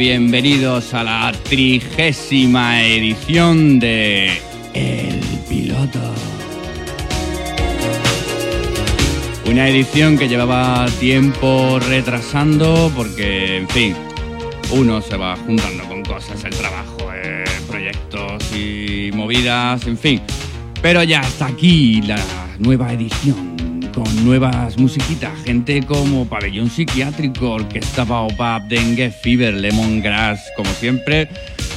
Bienvenidos a la trigésima edición de El Piloto. Una edición que llevaba tiempo retrasando porque, en fin, uno se va juntando con cosas, el trabajo, eh, proyectos y movidas, en fin. Pero ya está aquí la nueva edición con nuevas musiquitas, gente como Pabellón Psiquiátrico, Orquesta Baobab, Dengue Fever, Lemongrass, como siempre.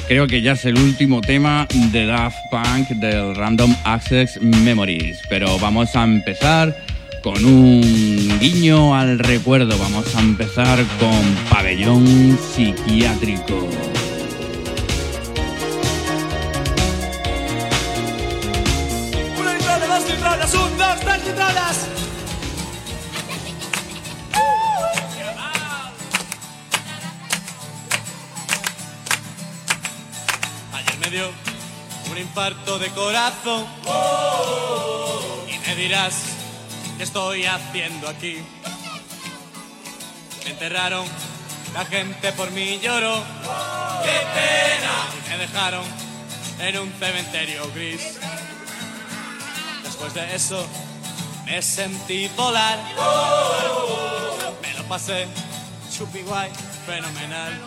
Creo que ya es el último tema de Daft Punk del Random Access Memories, pero vamos a empezar con un guiño al recuerdo. Vamos a empezar con Pabellón Psiquiátrico. Infarto de corazón. Y me dirás, ¿qué estoy haciendo aquí? Me enterraron, la gente por mí lloró. ¡Qué pena! Y me dejaron en un cementerio gris. Después de eso me sentí volar. Me lo pasé chupi guay, fenomenal.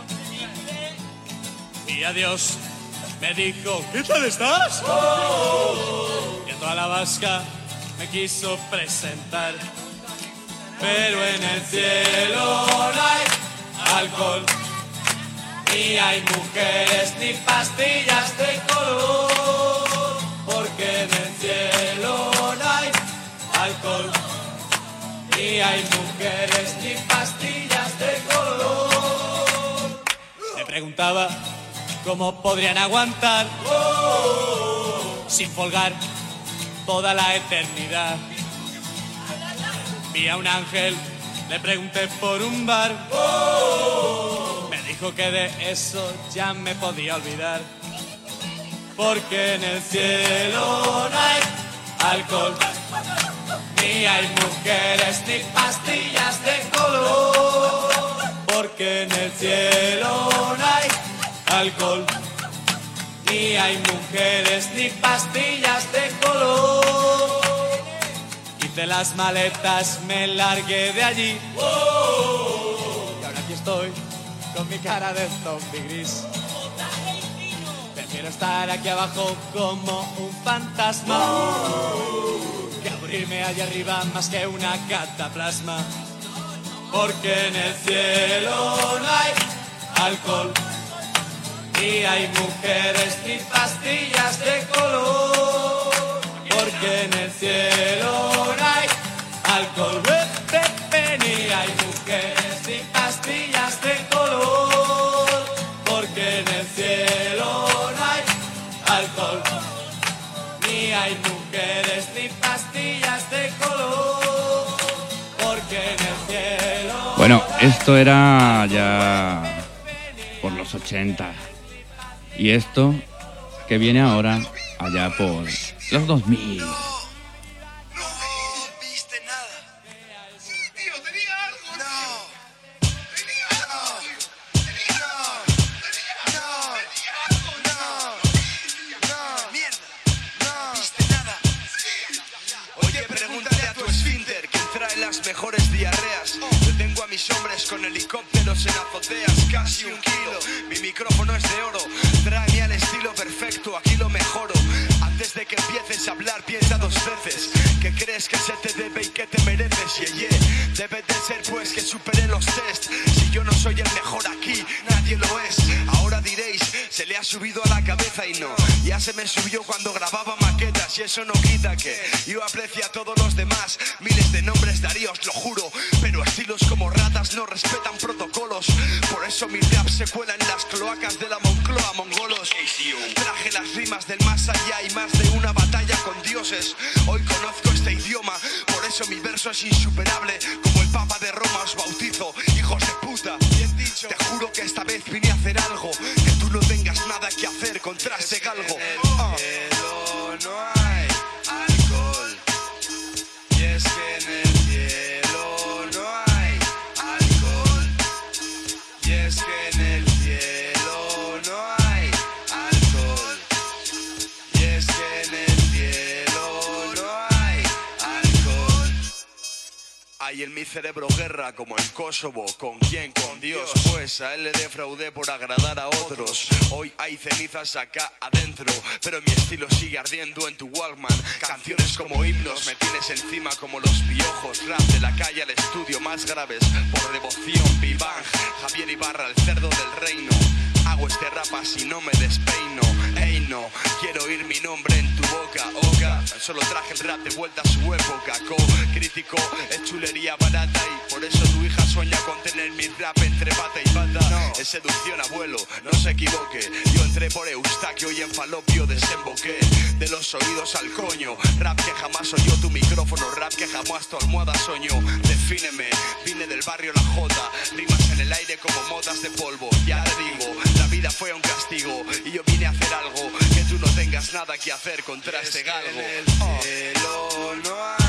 Y adiós me dijo, ¿qué tal estás? Y a toda la vasca me quiso presentar. Pero en el cielo no hay alcohol. Ni hay mujeres ni pastillas de color. Porque en el cielo no hay alcohol. Ni hay mujeres ni pastillas de color. Me preguntaba cómo podrían aguantar sin folgar toda la eternidad. Vi a un ángel, le pregunté por un bar. Me dijo que de eso ya me podía olvidar. Porque en el cielo no hay alcohol. Ni hay mujeres ni pastillas de color. Porque en el cielo no hay alcohol. Ni hay mujeres ni pastillas de color. Hice las maletas, me largué de allí. Y ahora aquí estoy con mi cara de zombie gris. Prefiero estar aquí abajo como un fantasma que aburrirme allá arriba más que una cataplasma. Porque en el cielo no hay alcohol, ni hay mujeres ni pastillas de color. Porque en el cielo no hay alcohol, pe, ni hay mujeres ni pastillas de color. Porque en el cielo no hay alcohol, ni hay mujeres ni pastillas de color. Porque en el cielo. Bueno, esto era ya por los 80. Y esto que viene ahora, allá por los 2000. Hoy conozco este idioma, por eso mi verso es insuperable. Como en Kosovo. ¿Con quién? Con Dios. Pues a él le defraudé por agradar a otros. Hoy hay cenizas acá adentro. Pero mi estilo sigue ardiendo en tu Walkman. Canciones como himnos me tienes encima como los piojos. Rap de la calle al estudio más graves. Por devoción, Bang Javier Ibarra, el cerdo del reino. Hago este rap así no me despeino. Ey, no, quiero oír mi nombre en tu boca. Oga, solo traje el rap de vuelta a su época. Co crítico, es chulería barata y por eso tu hija sueña con tener mi rap entre pata y pata. Es seducción, abuelo, no se equivoque. Yo entré por Eustaquio y en Falopio desemboqué. De los oídos al coño, rap que jamás oyó tu micrófono, rap que jamás tu almohada soñó. Defíneme, vine del barrio La Jota, rimas en el aire como motas de polvo. Ya te digo, la vida fue un castigo y yo vine a hacer algo que tú no tengas nada que hacer contra este galgo. En el cielo no hay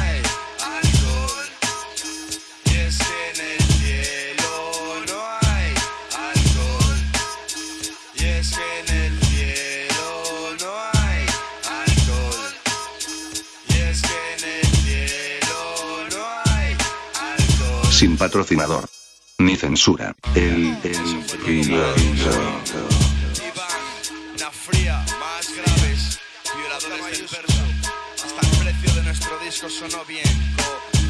Sin patrocinador. Ni censura. El, el, Iván, una fría, más graves, violadores del verso. Hasta el precio de nuestro disco sonó bien.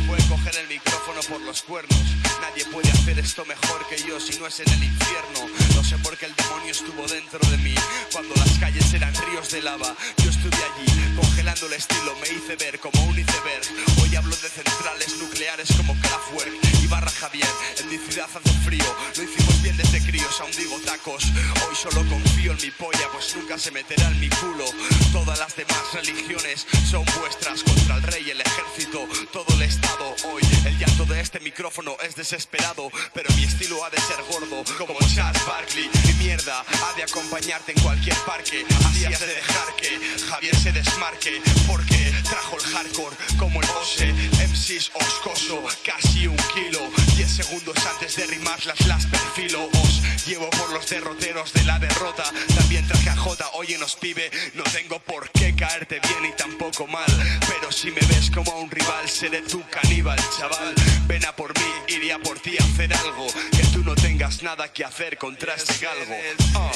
Puede coger el micrófono por los cuernos. Nadie puede hacer esto mejor que yo si no es en el infierno. No sé por qué el demonio estuvo dentro de mí. Cuando las calles eran ríos de lava, yo estuve allí, congelando el estilo. Me hice ver como un iceberg. Hoy hablo de centrales nucleares como Kraftwerk y Barra Javier. En mi ciudad hace frío, lo hicimos bien desde críos, aún digo tacos. Hoy solo confío en mi polla, pues nunca se meterá en mi culo. Todas las demás religiones son vuestras contra el rey el ejército, todo el estado. Hoy el llanto de este micrófono es desesperado, pero mi estilo ha de ser gordo como Charles Barkley. Mi mierda ha de acompañarte en cualquier parque. Así has de dejar que Javier se desmarque, porque trajo el hardcore como el Ose. MCs oscoso, casi un kilo. 10 segundos antes de rimar las las perfilo. Os llevo por los derroteros de la derrota. También traje a J, oye nos pibe. No tengo por qué caerte bien y tampoco mal. Pero si me ves como a un rival, seré tu caníbal, chaval. Ven a por mí, iría por ti a hacer algo. Que tú no tengas nada que hacer contra este galgo. Ah.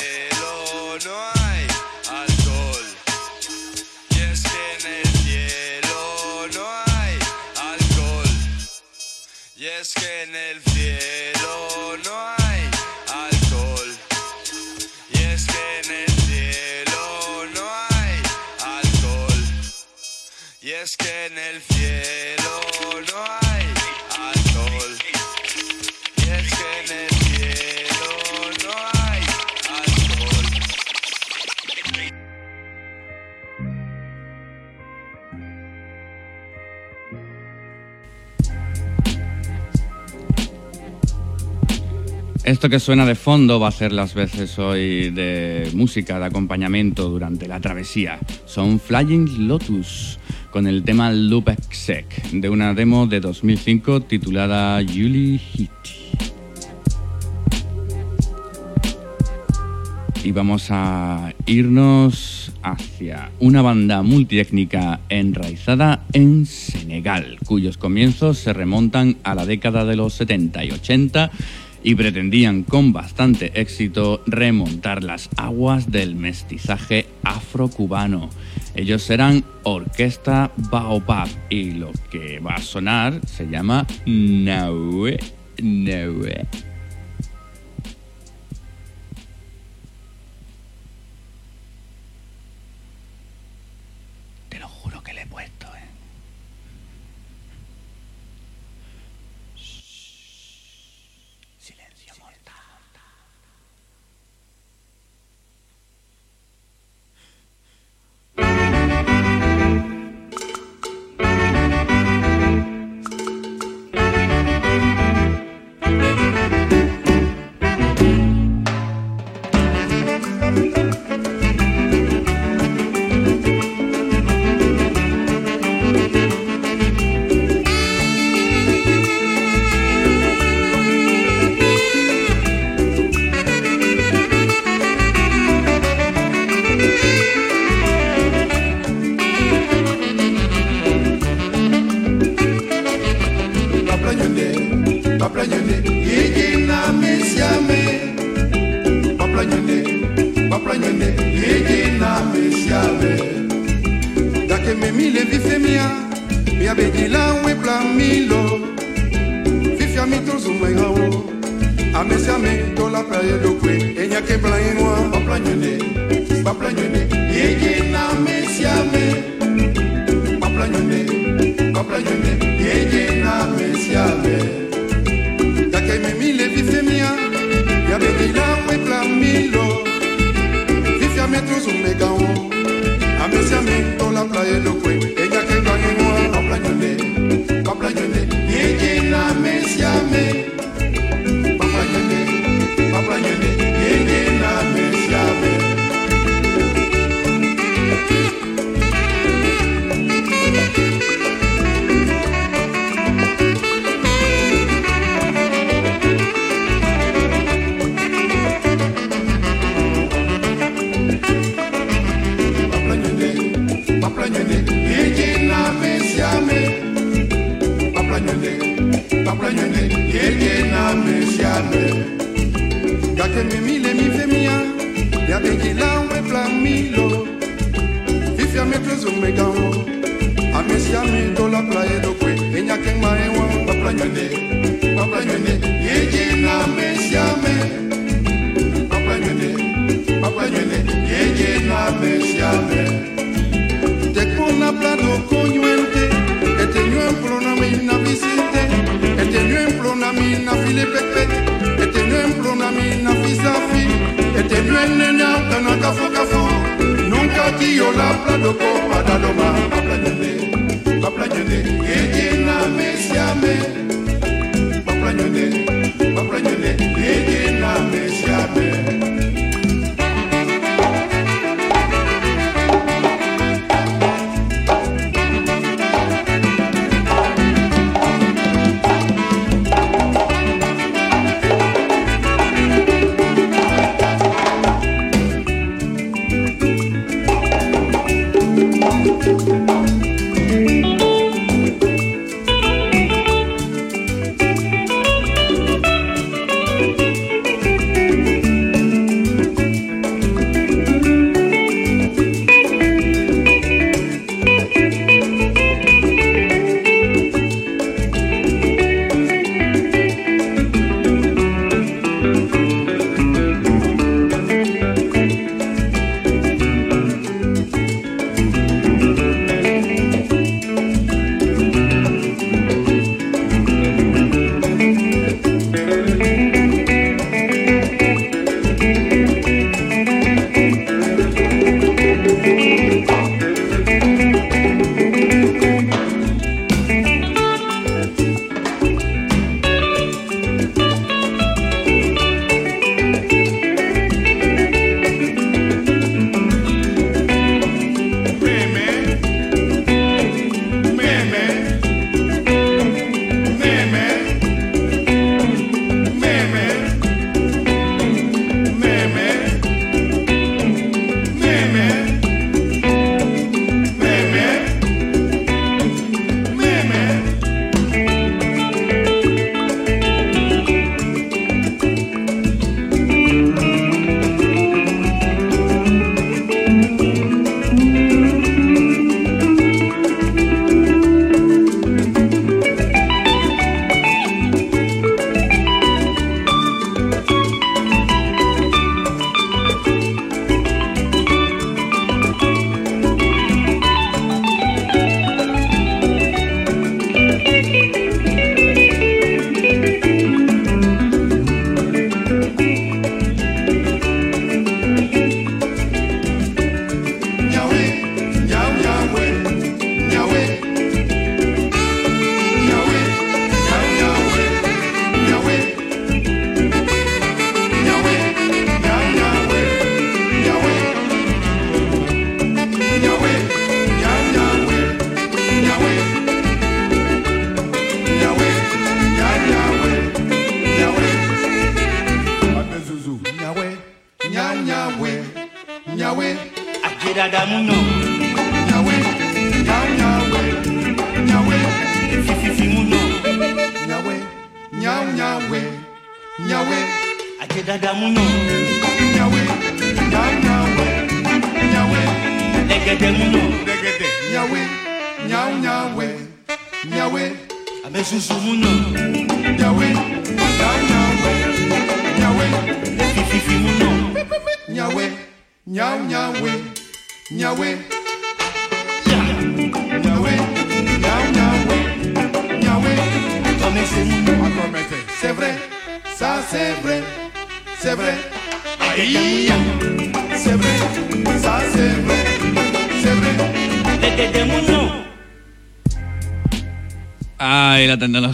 no hay alcohol. Y es que en el cielo no hay alcohol. Y es que en el Esto que suena de fondo va a ser las veces hoy de música de acompañamiento durante la travesía. Son Flying Lotus con el tema Loop Exec de una demo de 2005 titulada Julie Hit. Y vamos a irnos hacia una banda multiétnica enraizada en Senegal, cuyos comienzos se remontan a la década de los 70 y 80 y pretendían con bastante éxito remontar las aguas del mestizaje afrocubano. Ellos serán Orquesta Baobab y lo que va a sonar se llama Naue Naue. E ba playe dokwe enyake planye noa ba planye ne ba planye ne. Yeye na mesiame ba planye ne ba planye ne. Yeye na mesiame yake mimi le vifemia ya benila we plamilo vifiame tuzu megao amesiame tola playe dokwe enyake planye noa ba planye ne ba planye ne. Yeye na mesiame te mimile mi femia ya bekila we plamilo fifia me prezo me gamo amesia mi do la playa do kwe. Enya ken ma e wa pa playa ne. Pa playa ne. Yeje na mesia me. Pa playa ne. Pa playa ne. Yeje na mesia me. Te kona plado konyuente et te. Nyuen pro plona mi na file pepe, este ñuen plona mi na fisafi, este ñuen nena kana kafo kafo, nunca tío la plado ko padaloma, paplañone, paplañone, yeye na mesiame,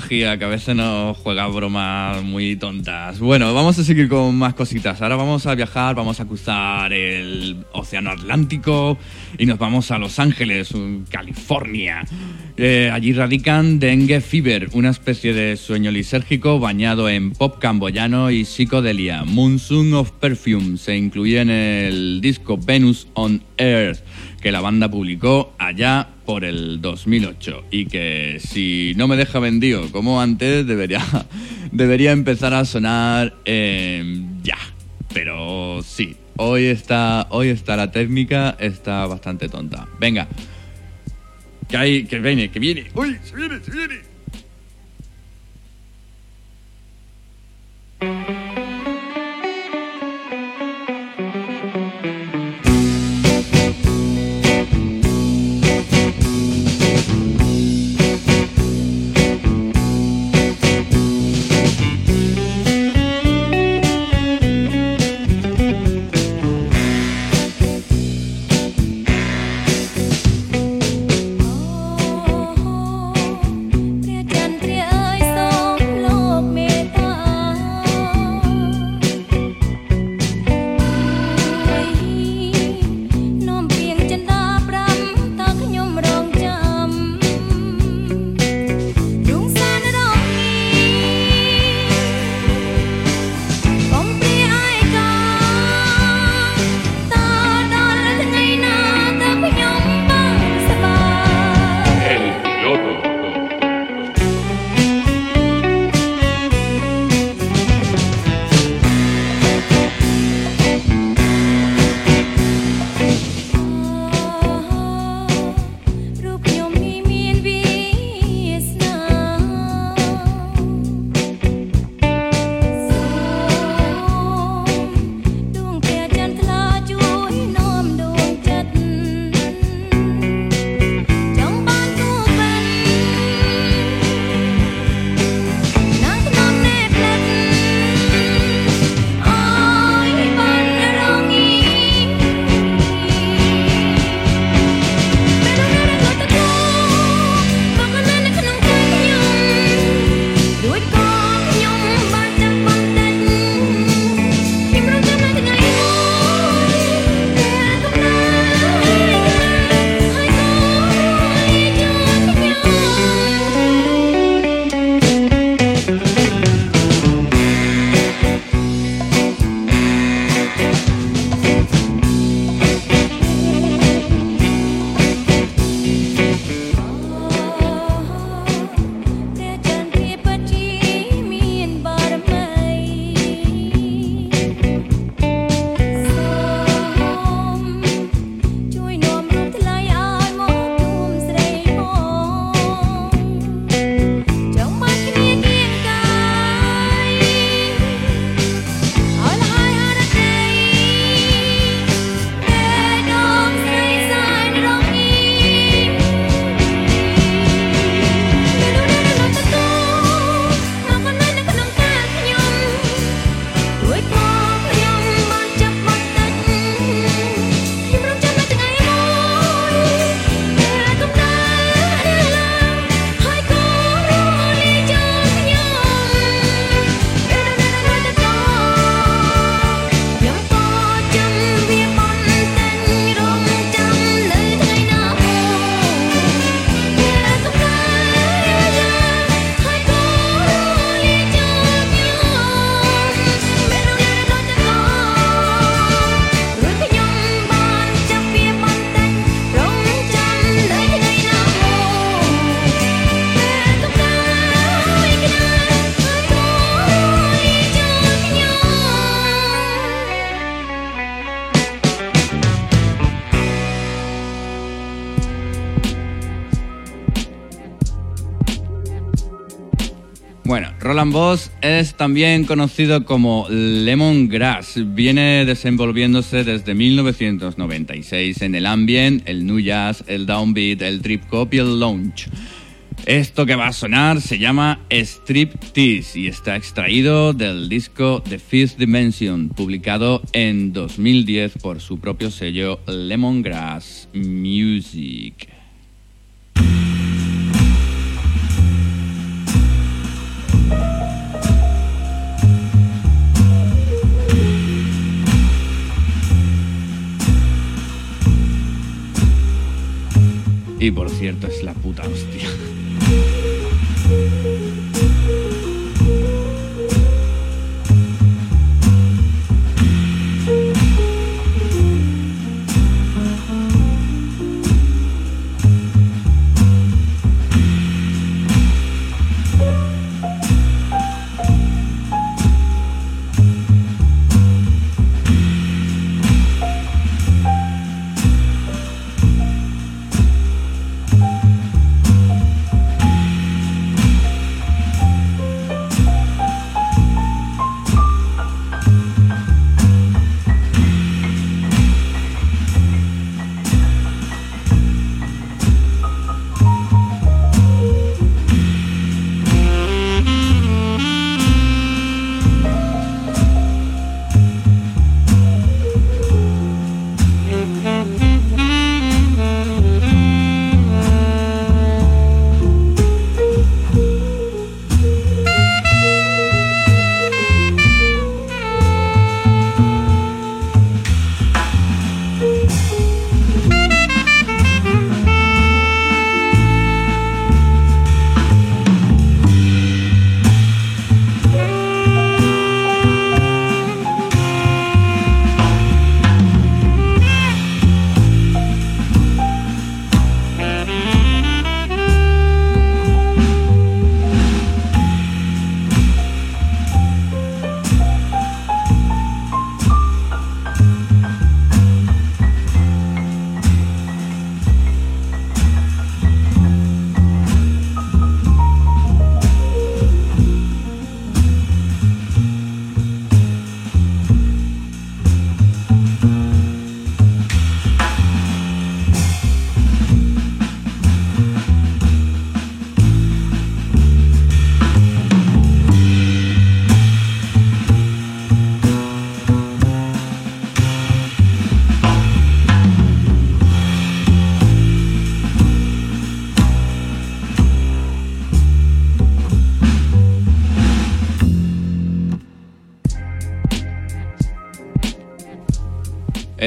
que a veces nos juega bromas muy tontas. Bueno, vamos a seguir con más cositas. Ahora vamos a viajar, vamos a cruzar el Océano Atlántico y nos vamos a Los Ángeles, California. Eh, allí radican Dengue Fever, una especie de sueño lisérgico bañado en pop camboyano y psicodelia. Monsoon of Perfume se incluye en el disco Venus on Earth que la banda publicó allá por el 2008 y que si no me deja vendido como antes debería, debería empezar a sonar eh, ya. Pero sí, hoy está, hoy está la técnica, está bastante tonta. Venga, que hay, que viene, que viene. Uy, se viene, se viene. Boss es también conocido como Lemongrass. Viene desenvolviéndose desde 1996 en el ambient, el new jazz, el downbeat, el trip hop y el lounge. Esto que va a sonar se llama Strip Tease y está extraído del disco The Fifth Dimension, publicado en 2010 por su propio sello Lemongrass Music. Y por cierto, es la puta hostia.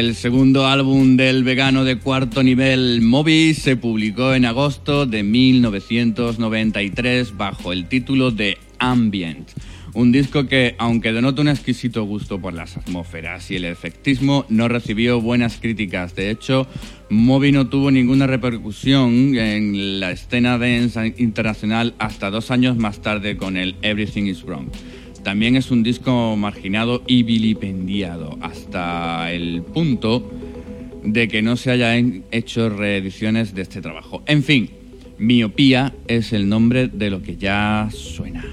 El segundo álbum del vegano de cuarto nivel Moby se publicó en agosto de 1993 bajo el título de Ambient. Un disco que, aunque denota un exquisito gusto por las atmósferas y el efectismo, no recibió buenas críticas. De hecho, Moby no tuvo ninguna repercusión en la escena dance internacional hasta dos años más tarde con el Everything is Wrong. También es un disco marginado y vilipendiado hasta el punto de que no se hayan hecho reediciones de este trabajo. En fin, Miopía es el nombre de lo que ya suena.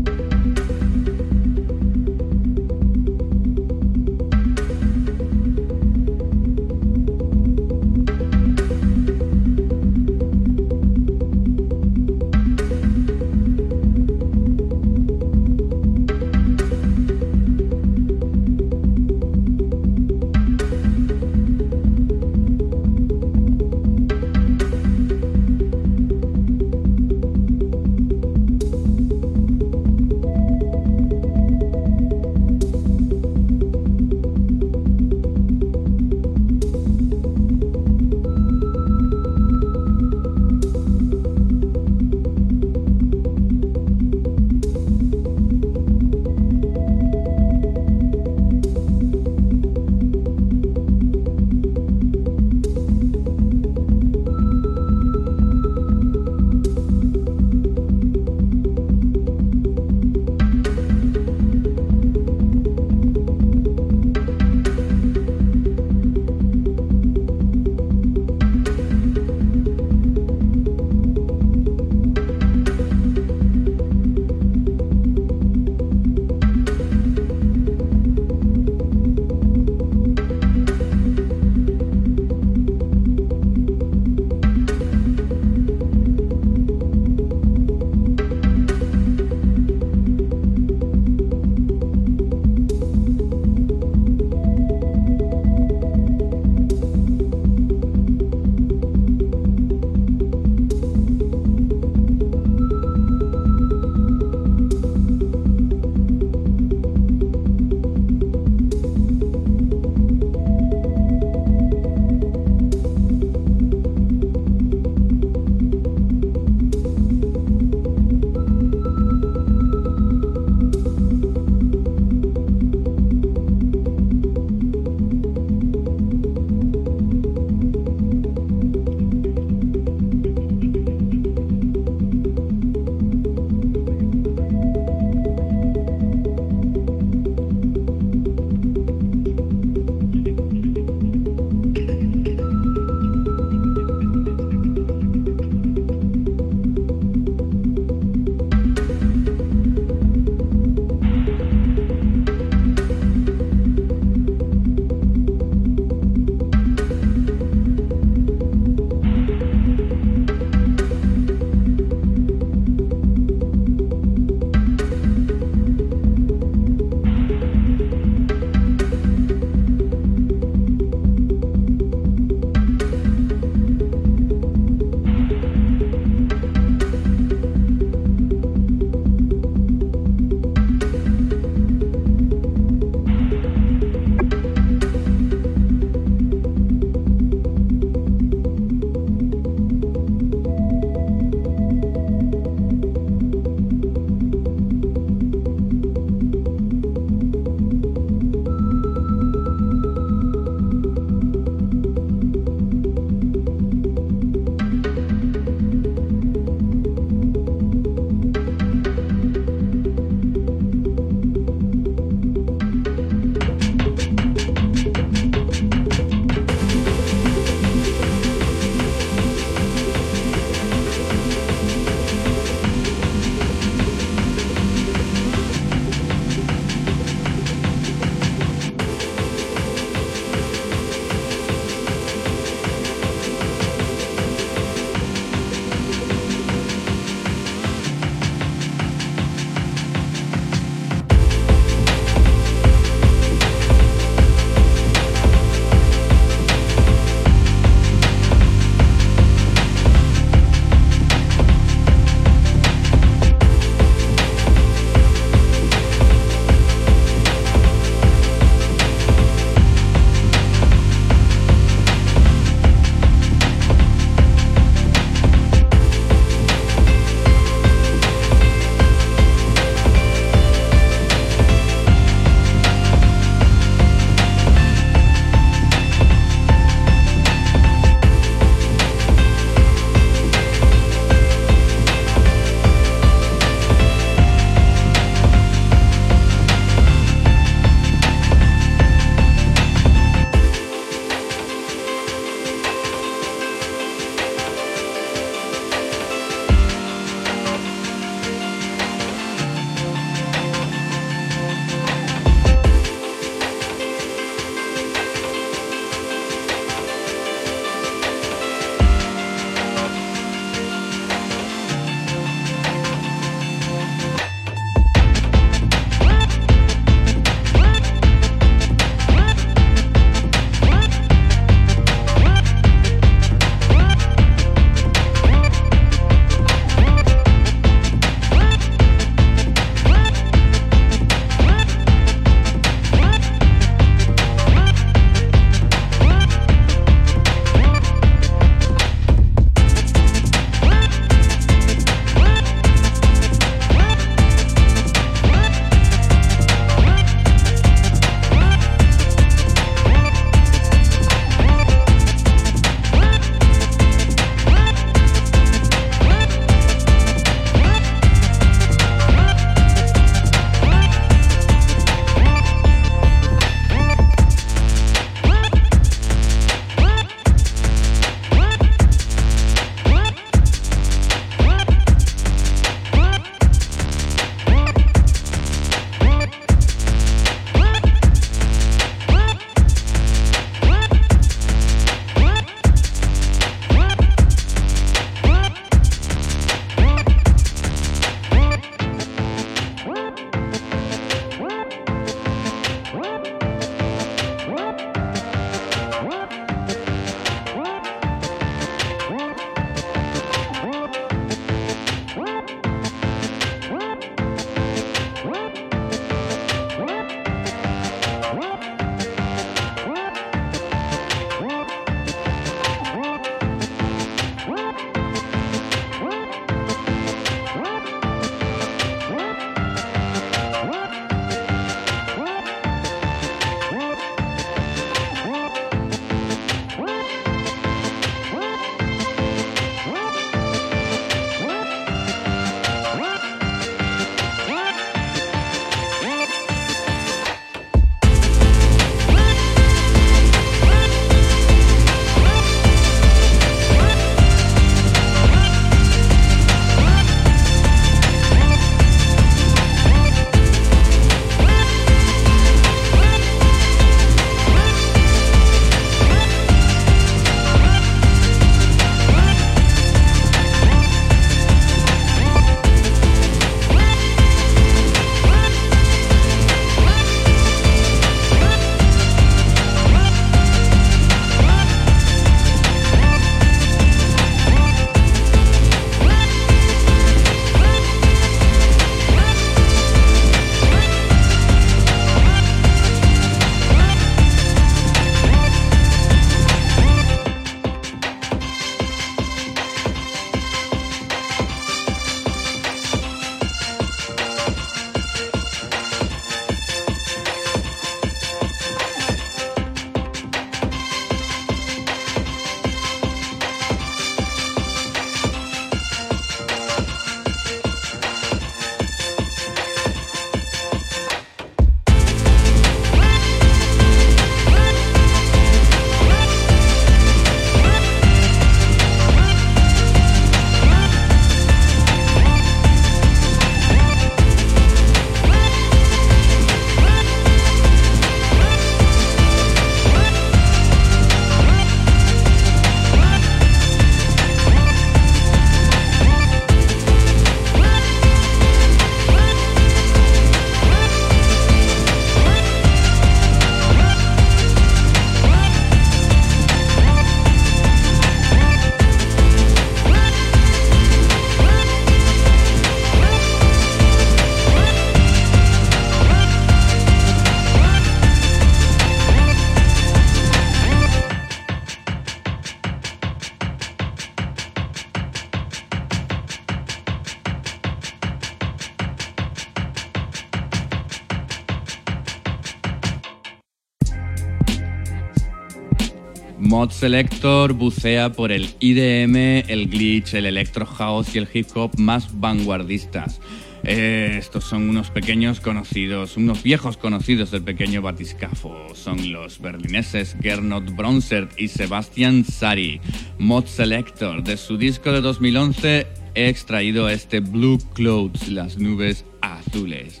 Selector bucea por el IDM, el glitch, el electro house y el hip hop más vanguardistas. Eh, estos son unos pequeños conocidos, unos viejos conocidos del pequeño batiscafo. Son los berlineses Gernot Bronzert y Sebastian Sari. Mod Selector, de su disco de 2011 he extraído este Blue Clouds, las nubes azules.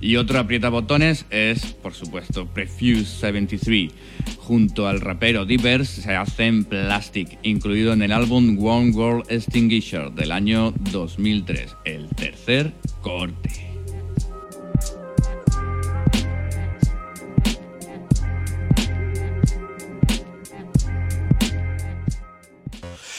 Y otro aprieta botones es, por supuesto, Prefuse 73. Junto al rapero Divers se hacen Plastic, incluido en el álbum One World Extinguisher del año 2003, el tercer corte.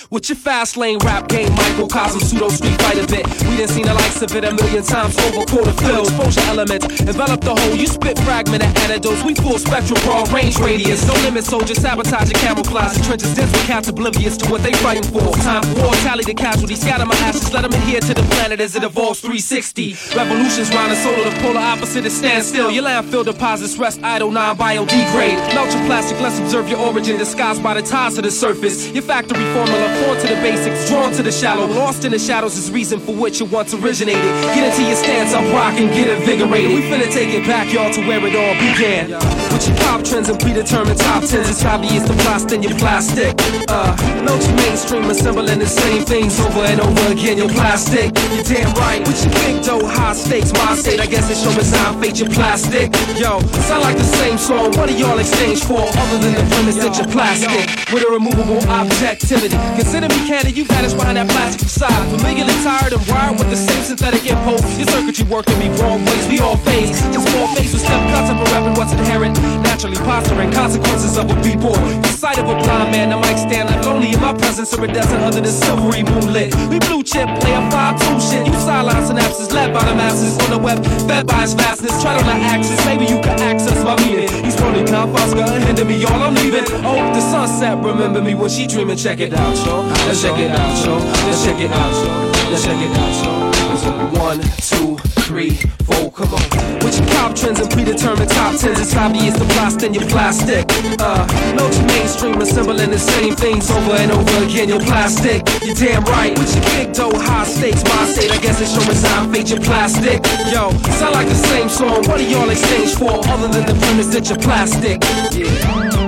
With your fast lane rap game, microcosm, pseudo street fighter bit. We done seen the likes of it a million times over quarter fill. Exposure elements, envelop the whole. You spit fragmented antidotes. We full spectrum, broad range radius. No limit, soldier, sabotage and camouflage. The trenches dense with cats oblivious to what they fighting for. Time for war, tally the casualties, scatter my ashes. Let them adhere to the planet as it evolves 360. Revolutions round the solar, the polar opposite is stand still. Your landfill deposits rest idle, non biodegrade. Melt your plastic, let's observe your origin disguised by the ties to the surface. Your factory formula, born to the basics, drawn to the shallow. Lost in the shadows is reason for which it once originated. Get into your stance, I'm rocking, get invigorated. We finna take it back, y'all, to where it all began. With your pop trends and predetermined top tens, it's obvious the plastic in your plastic. Uh, your mainstream, assembling the same things over and over again. Your plastic, you're damn right. With your big dough, high stakes, my state, I guess it's your design, fate, your plastic. Yo, sound like the same song. What do y'all exchange for, other than the premise that you're plastic? With a removable objectivity. Consider me candid, you vanish behind that plastic facade. Familiarly tired and wired with the same synthetic impulse. Your circuitry working me wrong ways, we all face. Just more face with step cuts up rapping what's inherent. Naturally posturing consequences of a b-boy. The sight of a blind man, the mic stand like lonely in my presence, iridescent under the silvery moonlit. We blue chip, play a 5-2 shit. You sideline synapses, led by the masses on the web, fed by his fastness. Try to not access, maybe you can access my meaning. He's probably confusca, hinder me, y'all, I'm leaving. Oh, the sunset, remember me when she dreaming. Check it out, yo. Let's check it out, yo. Let's check it out, yo. Let's check it out, yo. One, two, three, four, come on. With your pop trends and predetermined top tens, it's obvious the blast in your plastic. Uh, no your mainstream assembling the same things over and over again. Your plastic, you're damn right. With your big dough, high stakes, my state, I guess it's your resign fate, your plastic. Yo, sound like the same song. What do y'all exchange for other than the premise that you're plastic? Yeah.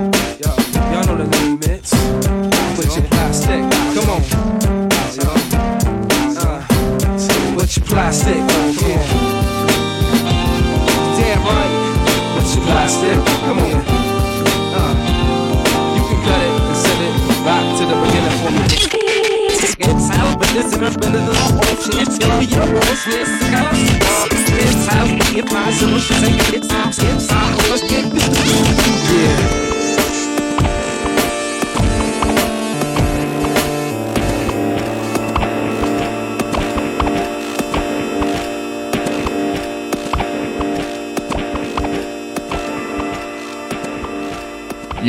Plastic, come on. Uh, with your plastic. Damn right. With your plastic, come on. Uh, you can cut it and send it back to the beginning for me. It's out, but this is been the ocean. It's gonna be your business. It's out, it's my solution. It's out, it's out. Let's get this. Yeah.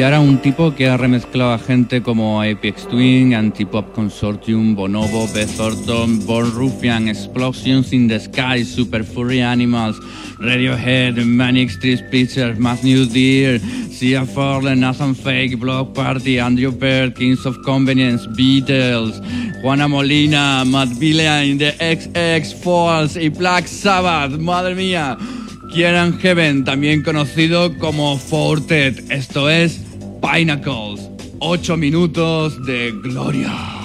Y ahora un tipo que ha remezclado a gente como Apex Twin, Antipop Consortium, Bonobo, Beth Orton, Born Ruffian, Explosions in the Sky, Super Furry Animals, Radiohead, Manic Street Preachers, Matthew Deer, Sia Furler, Nathan Fake, Block Party, Andrew Bird, Kings of Convenience, Beatles, Juana Molina, Matt Villain, The XX Falls y Black Sabbath, madre mía. Kieran Heaven, también conocido como Fortet. Esto es Pinnacles. 8 minutos de gloria.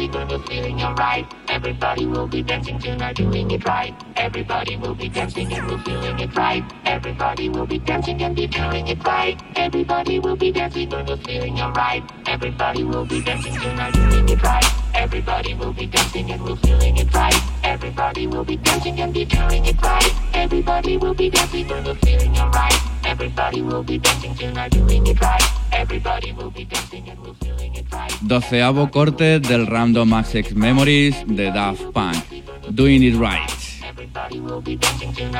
Will be dancing and be feeling alright. Everybody will be dancing tonight, doing it right. Everybody will be dancing and be feeling it right. Everybody will be dancing and be feeling it right. Everybody will be dancing and be feeling alright. Everybody will be dancing tonight, doing it right. Everybody will be dancing and we're feeling it right. Everybody will be dancing and be feeling it right. Everybody will be dancing and we're feeling alright. Everybody will be dancing tonight, doing it right. Everybody will be dancing Doceavo corte del Random Access Memories de Daft Punk, Doing It Right. Everybody will be dancing doing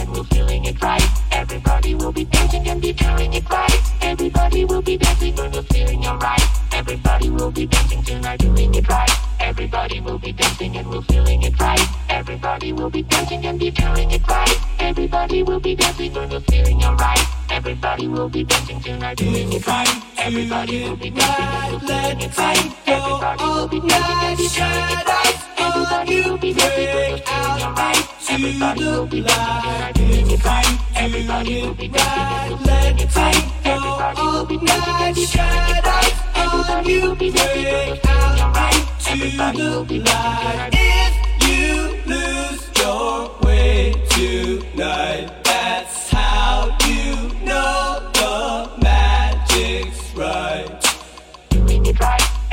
and we're feeling it right. Everybody will be dancing and be feeling it right. Everybody will be dancing and we're feeling alright. Everybody will be dancing tonight, doing it right. Everybody will be dancing and we're feeling it right. Everybody will be dancing and be feeling it right. Everybody will be dancing and we're feeling alright. Everybody will be dancing tonight, doing it right. Everybody will be dancing and we're feeling it right. Everybody will be dancing and be feeling it right. Everybody will be dancing and we're feeling. Everybody will be dancing doing it right. Everybody will be dancing and we're feeling it right. Everybody will be dancing and be it right. Everybody will be dancing and we're feeling. Everybody will be dancing. If you lose your way tonight,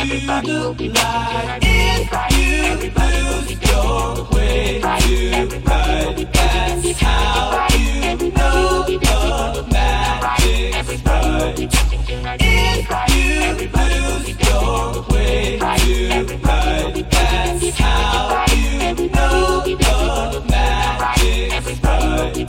everybody you look if you lose your way tonight. That's how you know the magic's right. If you lose your way tonight, that's how you know the magic's right.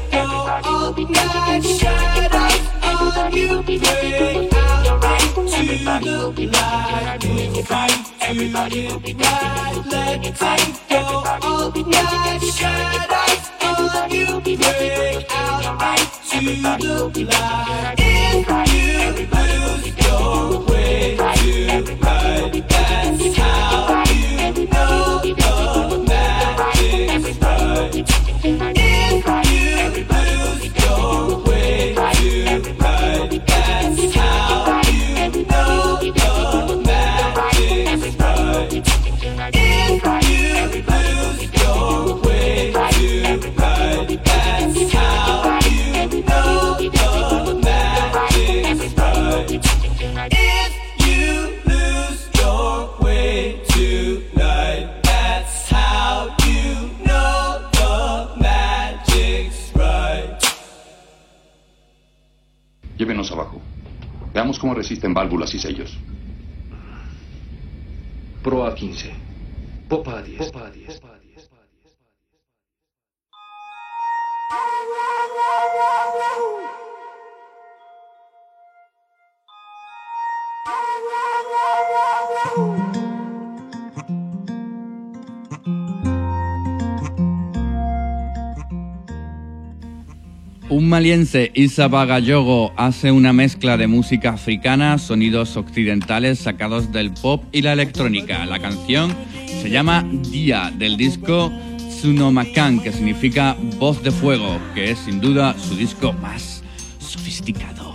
all night shadows on you Make out right the light We'll fight everybody right Let time go all night shadows on you break out right to the light If you lose your way tonight, That's how you know cómo resisten válvulas y sellos. Pro a 15. Popa a 10. Popa a 10. Un maliense, Isa Bagayogo, hace una mezcla de música africana, sonidos occidentales sacados del pop y la electrónica. La canción se llama Día, del disco Tsunomakan, que significa voz de fuego, que es sin duda su disco más sofisticado.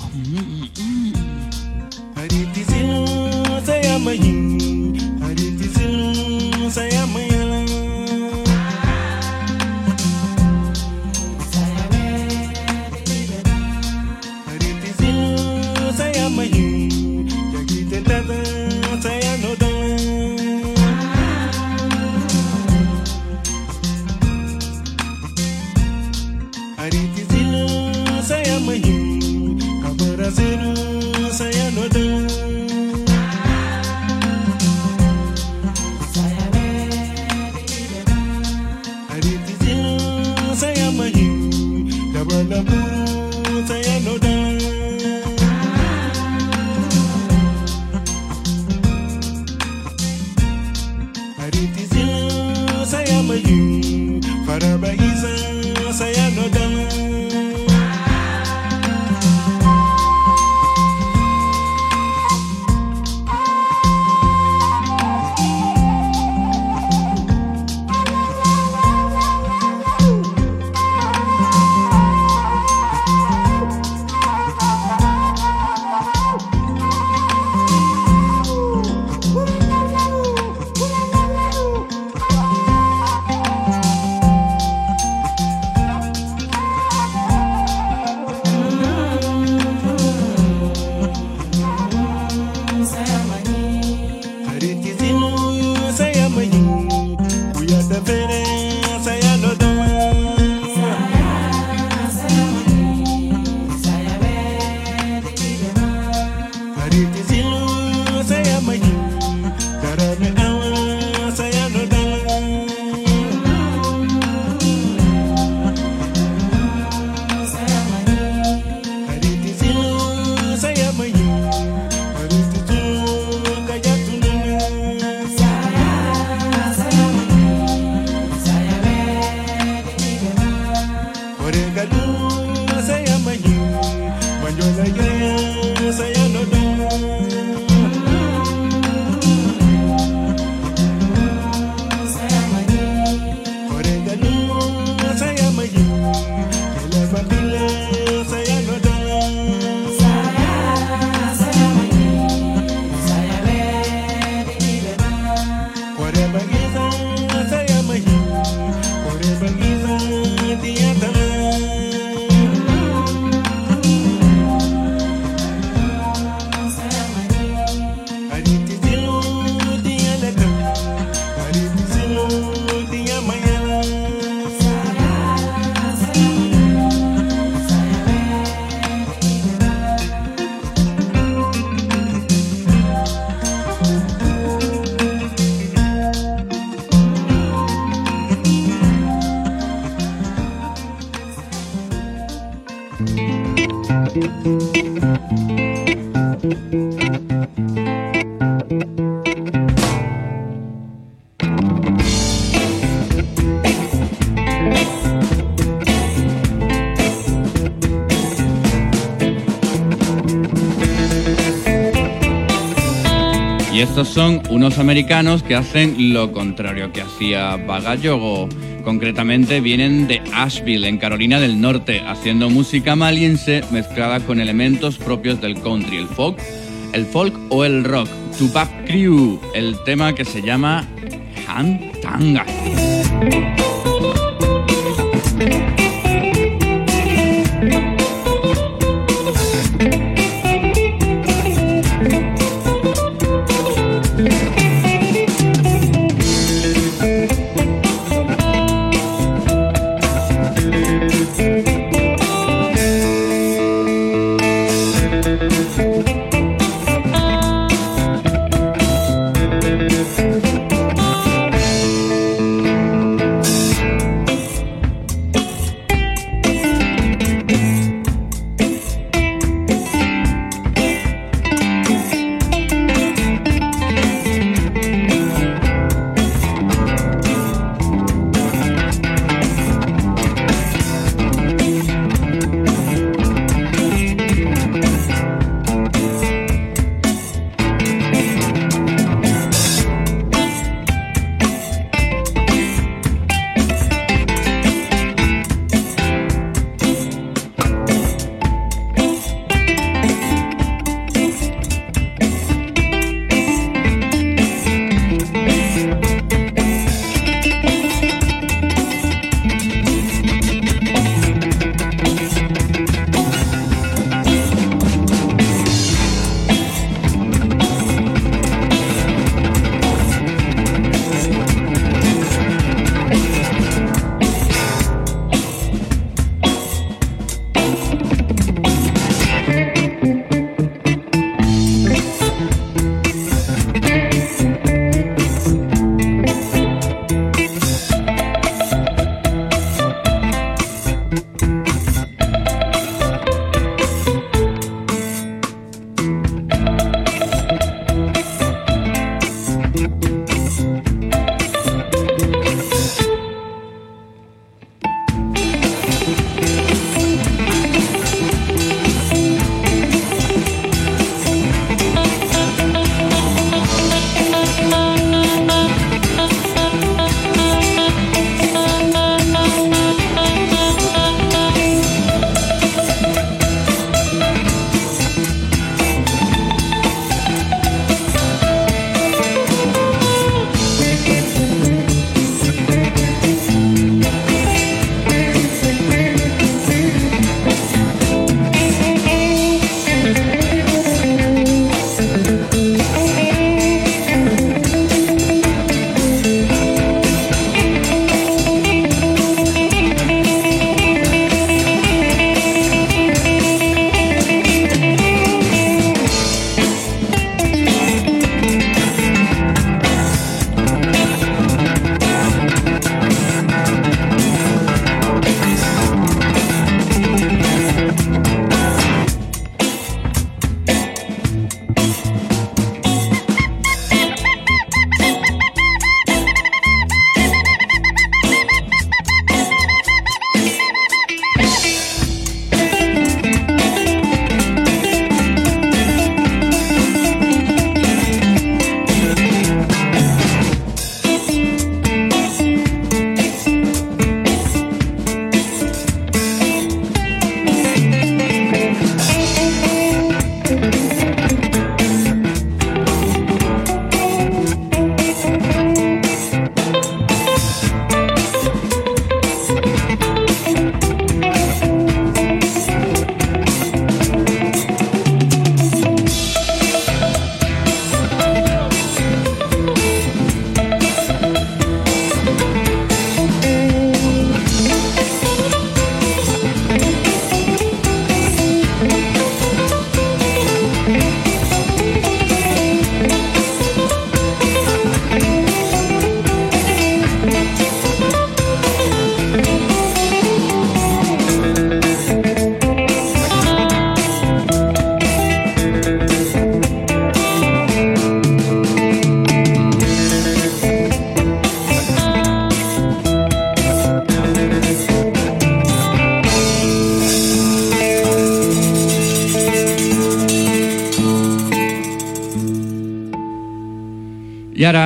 Estos son unos americanos que hacen lo contrario que hacía Bagayogo. Concretamente vienen de Asheville, en Carolina del Norte, haciendo música maliense mezclada con elementos propios del country, el folk, el folk o el rock. Tupac Crew, el tema que se llama Han Tanga.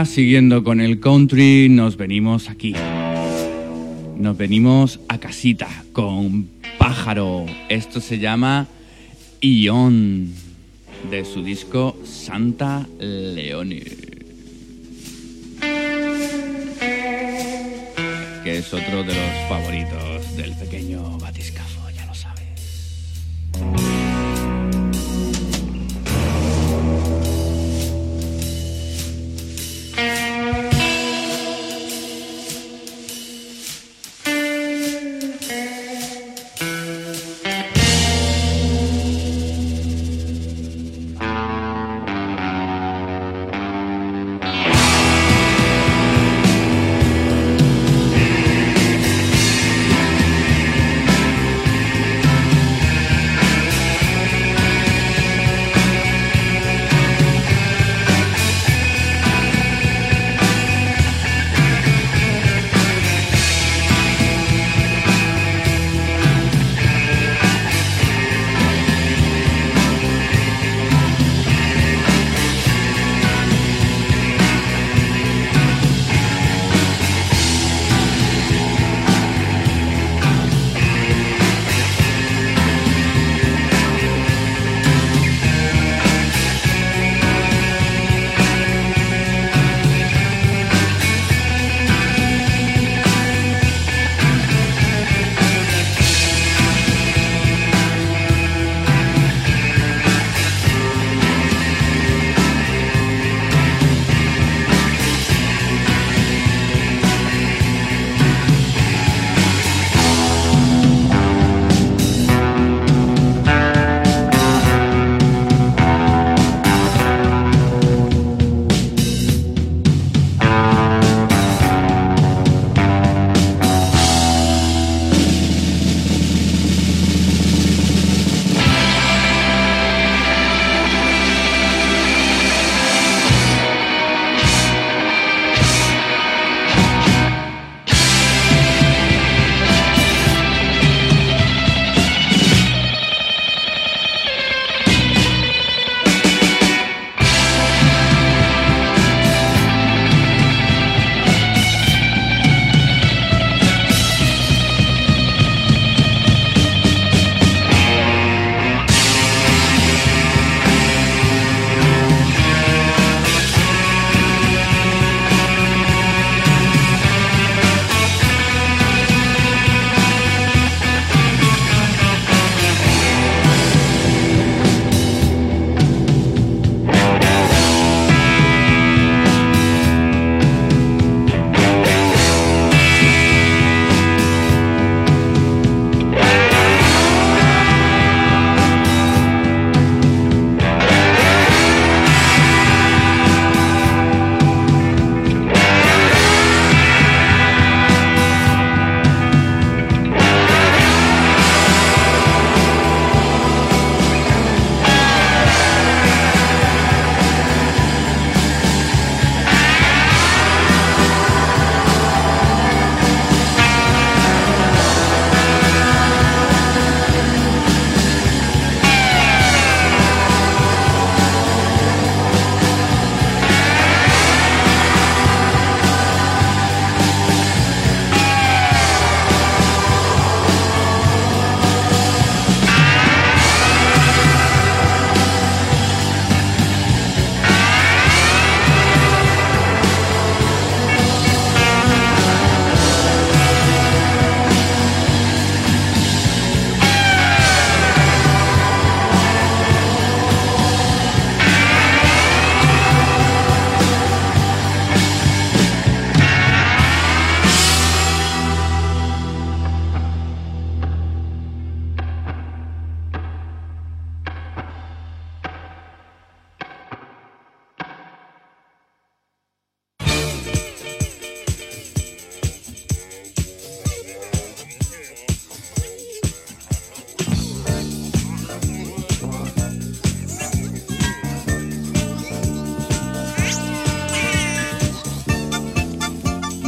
Siguiendo con el country, nos venimos aquí. Nos venimos a casita con Pájaro. Esto se llama Ion, de su disco Santa Leone. Que es otro de los favoritos del pequeño batiscafo,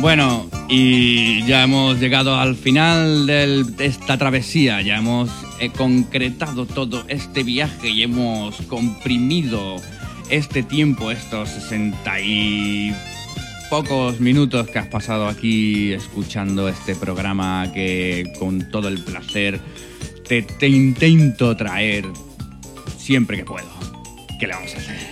Bueno, y ya hemos llegado al final de esta travesía, ya hemos eh, concretado todo este viaje y hemos comprimido este tiempo, estos 60 y pocos minutos que has pasado aquí escuchando este programa que con todo el placer te, te intento traer siempre que puedo. ¿Qué le vamos a hacer?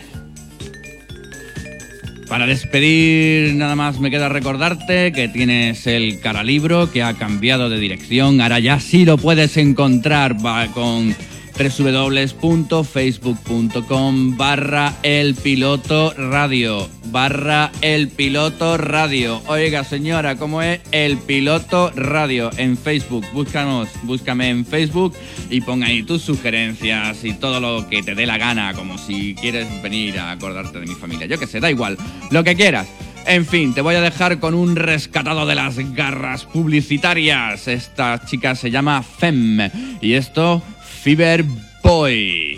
Para despedir, nada más me queda recordarte que tienes el caralibro que ha cambiado de dirección. Ahora ya sí lo puedes encontrar con www.facebook.com barra el piloto radio barra el piloto radio. Oiga señora cómo es el piloto radio en facebook búscanos búscame en facebook y ponga ahí tus sugerencias y todo lo que te dé la gana como si quieres venir a acordarte de mi familia. Yo que sé da igual lo que quieras. En fin, te voy a dejar con un rescatado de las garras publicitarias. Esta chica se llama Fem y esto Fever Boy.